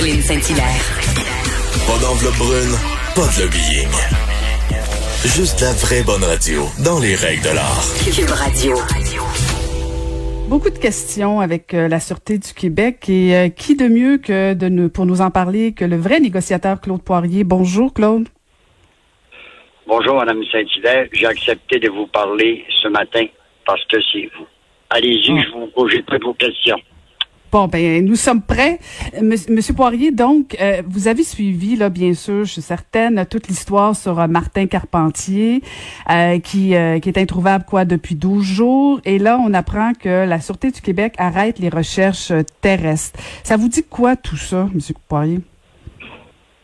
Caroline Saint-Hilaire. Pas d'enveloppe brune, pas de lobbying. Juste la vraie bonne radio, dans les règles de l'art. Cube Radio. Beaucoup de questions avec euh, la Sûreté du Québec et euh, qui de mieux que de nous, pour nous en parler que le vrai négociateur Claude Poirier. Bonjour Claude. Bonjour, Madame Saint-Hilaire. J'ai accepté de vous parler ce matin parce que c'est vous. Allez-y, Ah. je vous pose toutes vos questions. Bon, ben, nous sommes prêts. Monsieur, Poirier, donc, euh, vous avez suivi, là, bien sûr, je suis certaine, toute l'histoire sur euh, Martin Carpentier, euh, qui, est introuvable, quoi, depuis 12 jours. Et là, on apprend que la Sûreté du Québec arrête les recherches terrestres. Ça vous dit quoi, tout ça, Monsieur Poirier?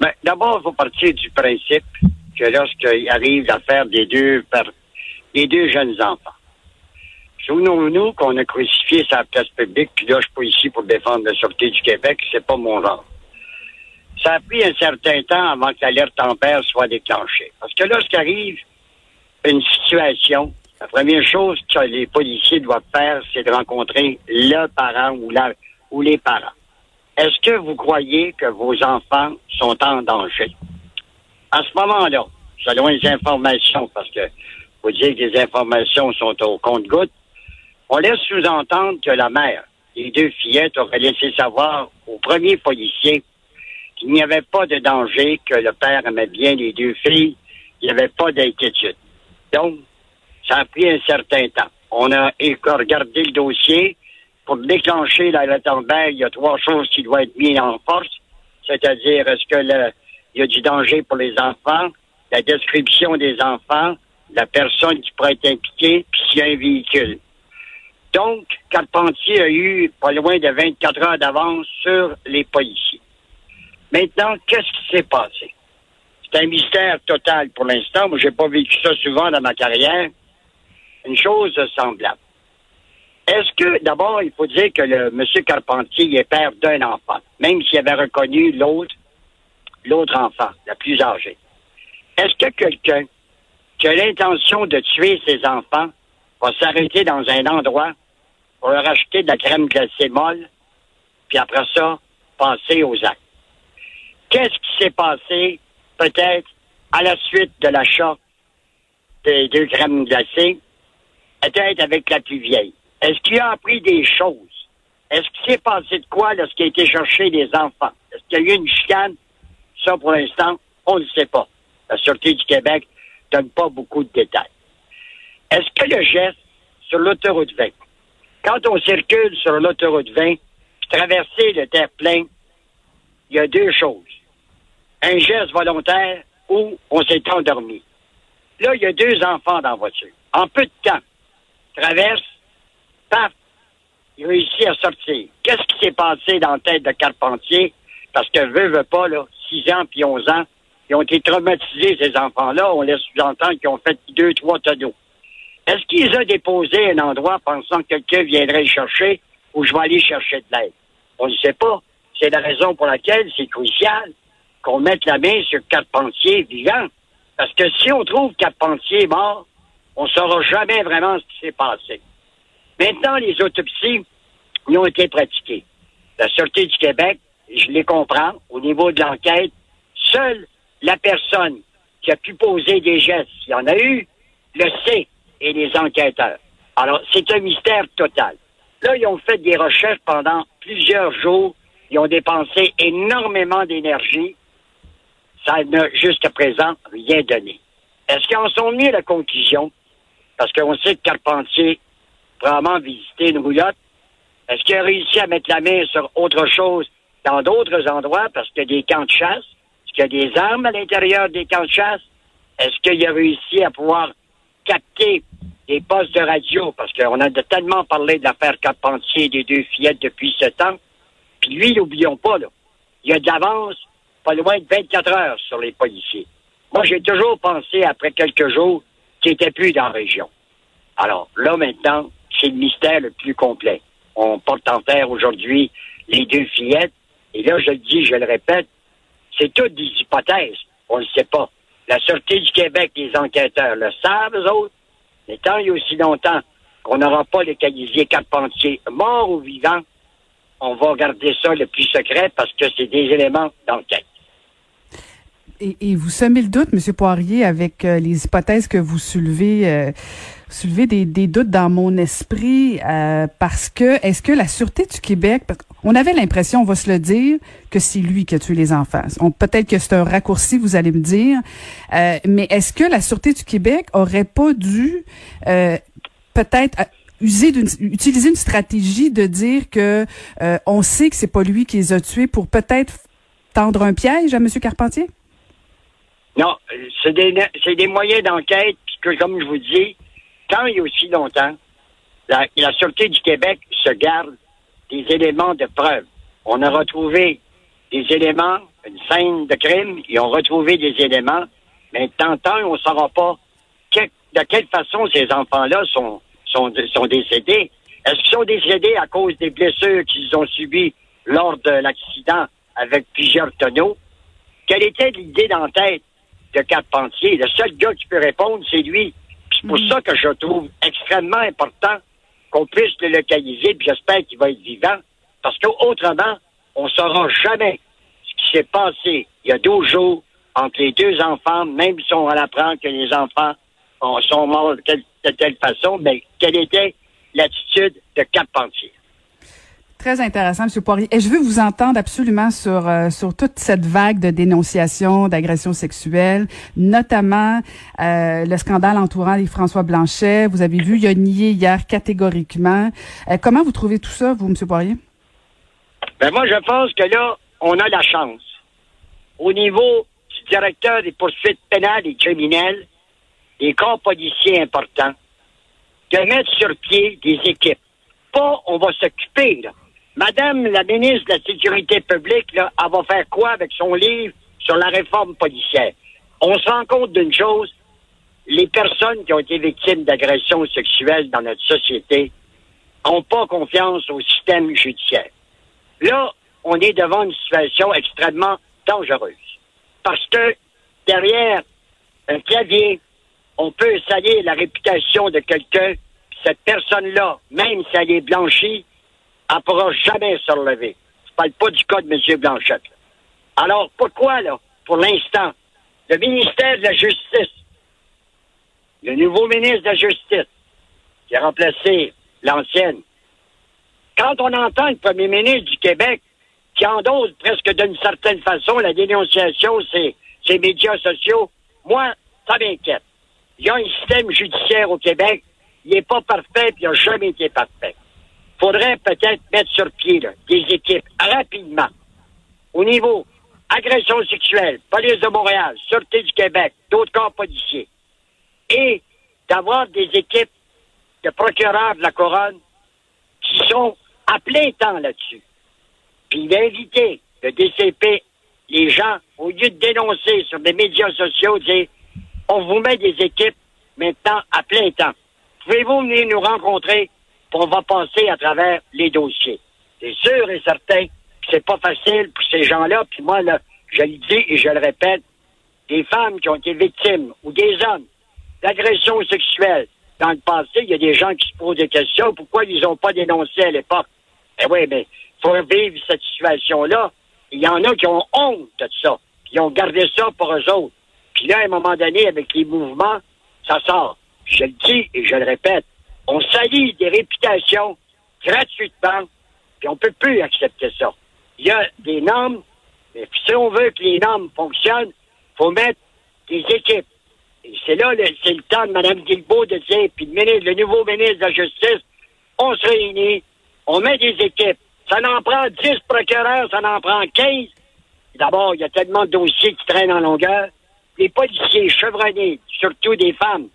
Ben, D'abord, il faut partir du principe que lorsqu'il arrive l'affaire des deux des deux jeunes enfants, souvenons-nous qu'on a crucifié sa place publique, puis là, je suis pas ici pour défendre la Sûreté du Québec, c'est pas mon genre. Ça a pris un certain temps avant que l'alerte Amber soit déclenchée. Parce que lorsqu'arrive une situation, la première chose que les policiers doivent faire, c'est de rencontrer le parent ou, la, ou les parents. Est-ce que vous croyez que vos enfants sont en danger? À ce moment-là, selon les informations, parce que vous dites que les informations sont au compte-gouttes, on laisse sous-entendre que la mère des deux fillettes aurait laissé savoir au premier policier qu'il n'y avait pas de danger, que le père aimait bien les deux filles, il n'y avait pas d'inquiétude. Donc, ça a pris un certain temps. On a regardé le dossier. Pour déclencher la Amber, il y a trois choses qui doivent être mises en force. C'est-à-dire, est-ce que y a du danger pour les enfants, la description des enfants, la personne qui pourrait être impliquée, puis s'il y a un véhicule. Donc, Carpentier a eu pas loin de 24 heures d'avance sur les policiers. Maintenant, qu'est-ce qui s'est passé? C'est un mystère total pour l'instant. Moi, j'ai pas vécu ça souvent dans ma carrière. Une chose semblable. Est-ce que, d'abord, il faut dire que le monsieur Carpentier est père d'un enfant, même s'il avait reconnu l'autre, l'autre enfant, la plus âgée. Est-ce que quelqu'un qui a l'intention de tuer ses enfants va s'arrêter dans un endroit pour leur acheter de la crème glacée molle, puis après ça, passer aux actes? Qu'est-ce qui s'est passé, peut-être, à la suite de l'achat des deux crèmes glacées, peut-être avec la plus vieille? Est-ce qu'il a appris des choses? Est-ce qu'il s'est passé de quoi lorsqu'il a été chercher des enfants? Est-ce qu'il y a eu une chicane? Ça, pour l'instant, on ne sait pas. La Sûreté du Québec donne pas beaucoup de détails. Est-ce que le geste sur l'autoroute 20, quand on circule sur l'autoroute 20, puis traverser le terre-plein, il y a deux choses. Un geste volontaire ou on s'est endormi. Là, il y a deux enfants dans la voiture. En peu de temps, traverse, paf, il réussit à sortir. Qu'est-ce qui s'est passé dans la tête de Carpentier? Parce que veut, veut pas, là, 6 ans puis 11 ans, ils ont été traumatisés, ces enfants-là. On laisse sous-entendre qu'ils ont fait deux, trois tonneaux. Est-ce qu'ils ont déposé un endroit pensant que quelqu'un viendrait chercher ou je vais aller chercher de l'aide? On ne sait pas. C'est la raison pour laquelle c'est crucial qu'on mette la main sur Carpentier vivant. Parce que si on trouve Carpentier mort, on ne saura jamais vraiment ce qui s'est passé. Maintenant, les autopsies ils ont été pratiquées. La Sûreté du Québec, je les comprends, au niveau de l'enquête, seule la personne qui a pu poser des gestes, s'il y en a eu, le sait, et les enquêteurs. Alors, c'est un mystère total. Là, ils ont fait des recherches pendant plusieurs jours. Ils ont dépensé énormément d'énergie. Ça n'a jusqu'à présent rien donné. Est-ce qu'ils en sont venus à la conclusion? Parce qu'on sait que Carpentier probablement visité une roulotte. Est-ce qu'il a réussi à mettre la main sur autre chose dans d'autres endroits parce qu'il y a des camps de chasse? Est-ce qu'il y a des armes à l'intérieur des camps de chasse? Est-ce qu'il a réussi à pouvoir capter des postes de radio? Parce qu'on a tellement parlé de l'affaire Carpentier des deux fillettes depuis ce temps. Puis lui, n'oublions pas, là, il a de l'avance pas loin de 24 heures sur les policiers. Moi, j'ai toujours pensé, après quelques jours, qu'il n'était plus dans la région. Alors, là, maintenant, c'est le mystère le plus complet. On porte en terre aujourd'hui les deux fillettes. Et là, je le dis, je le répète, c'est toutes des hypothèses. On ne sait pas. La Sûreté du Québec, les enquêteurs le savent, eux autres. Mais tant il y a aussi longtemps qu'on n'aura pas les Calisier Carpentier morts ou vivants, on va garder ça le plus secret parce que c'est des éléments d'enquête. Et, et, vous semez le doute, M. Poirier, avec euh, les hypothèses que vous soulevez, euh, soulevez des, doutes dans mon esprit, euh, parce que est-ce que la Sûreté du Québec, on avait l'impression, on va se le dire, que c'est lui qui a tué les enfants. Peut-être que c'est un raccourci, vous allez me dire, euh, mais est-ce que la Sûreté du Québec aurait pas dû peut-être user d'une, utiliser une stratégie de dire que on sait que c'est pas lui qui les a tués pour peut-être tendre un piège à M. Carpentier? Non, c'est des, des moyens d'enquête que, comme je vous dis, tant a aussi longtemps, la, la Sûreté du Québec se garde des éléments de preuve. On a retrouvé des éléments, une scène de crime, ils ont retrouvé des éléments, mais tant, tant on ne saura pas de quelle façon ces enfants-là sont, sont, sont décédés. Est-ce qu'ils sont décédés à cause des blessures qu'ils ont subies lors de l'accident avec plusieurs tonneaux? Quelle était l'idée dans tête de Carpentier? Le seul gars qui peut répondre, c'est lui. C'est pour ça que je trouve extrêmement important qu'on puisse le localiser, puis j'espère qu'il va être vivant, parce qu'autrement, on ne saura jamais ce qui s'est passé il y a 12 jours entre les deux enfants, même si on apprendre que les enfants sont morts de, de telle façon, mais quelle était l'attitude de Carpentier? Très intéressant, M. Poirier. Et je veux vous entendre absolument sur euh, sur toute cette vague de dénonciations d'agressions sexuelles, notamment euh, le scandale entourant les François Blanchet. Vous avez vu, il a nié hier catégoriquement. Euh, comment vous trouvez tout ça, vous, M. Poirier? Ben moi, je pense que là, on a la chance. Au niveau du directeur des poursuites pénales et criminelles, des corps policiers importants, de mettre sur pied des équipes. Pas, on va s'occuper, là Madame la ministre de la Sécurité publique, là, elle va faire quoi avec son livre sur la réforme policière? On se rend compte d'une chose, les personnes qui ont été victimes d'agressions sexuelles dans notre société n'ont pas confiance au système judiciaire. Là, on est devant une situation extrêmement dangereuse. Parce que derrière un clavier, on peut salir la réputation de quelqu'un, cette personne-là, même si elle est blanchie, elle ne pourra jamais se relever. Je parle pas du cas de M. Blanchette. Alors, pourquoi, là, pour l'instant, le ministère de la Justice, le nouveau ministre de la Justice, qui a remplacé l'ancienne, quand on entend le premier ministre du Québec qui endosse presque d'une certaine façon la dénonciation, c'est ces médias sociaux, moi, ça m'inquiète. Il y a un système judiciaire au Québec, il n'est pas parfait, puis il n'a jamais été parfait faudrait peut-être mettre sur pied des équipes rapidement au niveau agression sexuelle, police de Montréal, Sûreté du Québec, d'autres corps policiers, et d'avoir des équipes de procureurs de la couronne qui sont à plein temps là-dessus. Puis d'inviter le DCP, les gens, au lieu de dénoncer sur des médias sociaux, dire on vous met des équipes maintenant à plein temps. Pouvez-vous venir nous rencontrer on va passer à travers les dossiers. C'est sûr et certain que c'est pas facile pour ces gens-là. Puis moi, là, je le dis et je le répète, des femmes qui ont été victimes ou des hommes d'agressions sexuelles dans le passé, il y a des gens qui se posent des questions. Pourquoi ils n'ont pas dénoncé à l'époque? Eh oui, mais faut vivre cette situation-là. Il y en a qui ont honte de ça. Qui ont gardé ça pour eux autres. Puis là, à un moment donné, avec les mouvements, ça sort. Je le dis et je le répète on salit des réputations gratuitement, puis on peut plus accepter ça. Il y a des normes, mais si on veut que les normes fonctionnent, faut mettre des équipes. Et c'est là, c'est le temps de Mme Guilbeault de dire, puis le nouveau ministre de la Justice, on se réunit, on met des équipes. Ça en prend 10 procureurs, ça en prend 15. D'abord, il y a tellement de dossiers qui traînent en longueur. Les policiers chevronnés, surtout des femmes.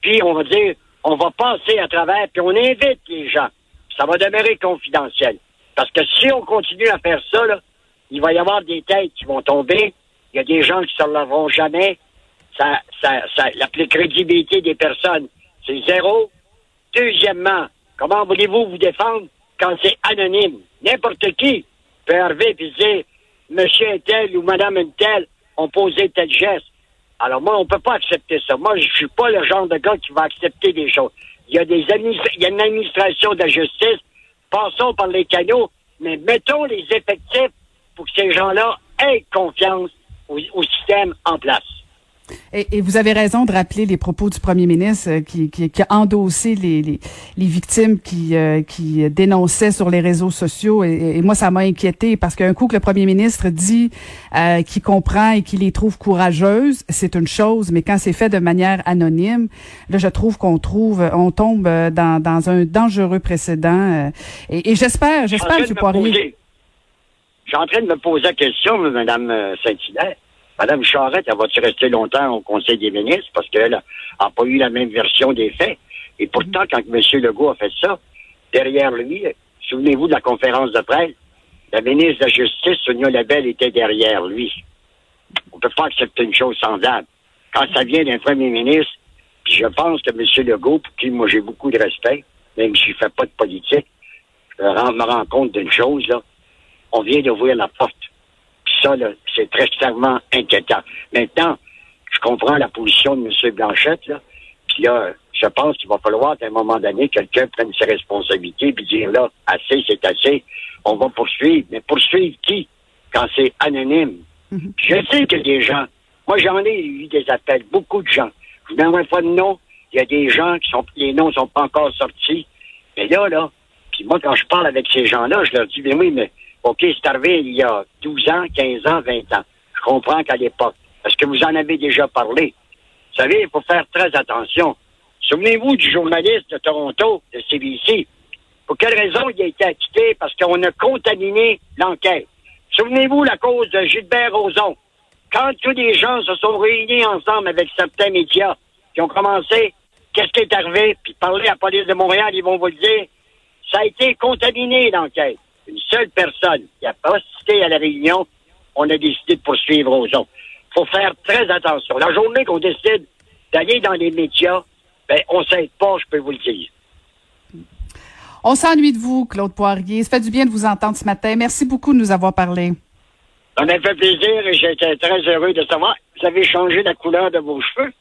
Puis, on va dire, on va passer à travers, puis on invite les gens. Ça va demeurer confidentiel. Parce que si on continue à faire ça, il va y avoir des têtes qui vont tomber. Il y a des gens qui ne relèveront jamais. Ça, ça, ça, la crédibilité des personnes, c'est zéro. Deuxièmement, comment voulez-vous vous défendre quand c'est anonyme? N'importe qui peut arriver et dire Monsieur un tel ou Madame un tel ont posé tel geste. Alors moi, on peut pas accepter ça. Moi, je suis pas le genre de gars qui va accepter des choses. Il y a des il y a une administration de la justice. Passons par les canaux, mais mettons les effectifs pour que ces gens-là aient confiance au système en place. Et, vous avez raison de rappeler les propos du premier ministre euh, qui, qui, qui, a endossé les, les, les victimes qui, euh, qui dénonçaient sur les réseaux sociaux. Et, moi, ça m'a inquiété parce qu'un coup que le premier ministre dit euh, qu'il comprend et qu'il les trouve courageuses, c'est une chose, mais quand c'est fait de manière anonyme, là, je trouve qu'on trouve, on tombe dans, dans un dangereux précédent. et, j'espère, j'espère, M. Poirier. Je suis en train de me poser la question, Mme Saint-Hilaire. Madame Charette, elle va-tu rester longtemps au Conseil des ministres parce qu'elle n'a pas eu la même version des faits? Et pourtant, quand M. Legault a fait ça, derrière lui, souvenez-vous de la conférence de presse, la ministre de la Justice, Sonia Labelle, était derrière lui. On ne peut pas accepter une chose semblable. Quand ça vient d'un premier ministre, puis je pense que M. Legault, pour qui moi j'ai beaucoup de respect, même si je ne fais pas de politique, je me rends compte d'une chose, là. On vient d'ouvrir la porte ça, c'est très clairement inquiétant. Maintenant, je comprends la position de M. Blanchette, là. Puis là, je pense qu'il va falloir, à un moment donné, quelqu'un prenne ses responsabilités puis dire là, assez, c'est assez. On va poursuivre. Mais poursuivre qui? Quand c'est anonyme? Mhm. Je sais qu'il y a des gens. Moi, j'en ai eu des appels, beaucoup de gens. Je vous donnerai pas de nom. Il y a des gens qui sont, les noms sont pas encore sortis. Mais là, là, puis moi, quand je parle avec ces gens-là, je leur dis, mais oui, mais OK, c'est arrivé il y a 12 ans, 15 ans, 20 ans. Je comprends qu'à l'époque, parce que vous en avez déjà parlé. Vous savez, il faut faire très attention. Souvenez-vous du journaliste de Toronto, de CBC. Pour quelle raison il a été acquitté? Parce qu'on a contaminé l'enquête. Souvenez-vous la cause de Gilbert Rozon. Quand tous les gens se sont réunis ensemble avec certains médias qui ont commencé, qu'est-ce qui est arrivé? Puis parler à la police de Montréal, ils vont vous le dire. Ça a été contaminé, l'enquête une seule personne qui a assisté à la réunion, on a décidé de poursuivre aux autres. Il faut faire très attention. La journée qu'on décide d'aller dans les médias, ben, on s'aide pas, je peux vous le dire. On s'ennuie de vous, Claude Poirier. Ça fait du bien de vous entendre ce matin. Merci beaucoup de nous avoir parlé. Ça m'a fait plaisir et j'étais très heureux de savoir. Vous avez changé la couleur de vos cheveux?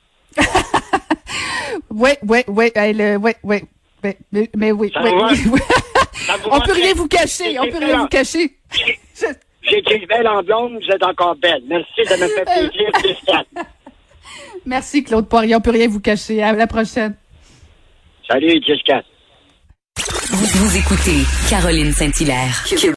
oui, oui, oui, oui, oui. Mais, mais, oui, oui, oui. On peut rien vous cacher. On peut rien vous cacher. J'ai été belle en blonde, vous êtes encore belle. Merci, ça me fait plaisir, Merci, Claude Poirier. On peut rien vous cacher. À la prochaine. Salut, Jessica. Vous, vous écoutez Caroline Saint-Hilaire.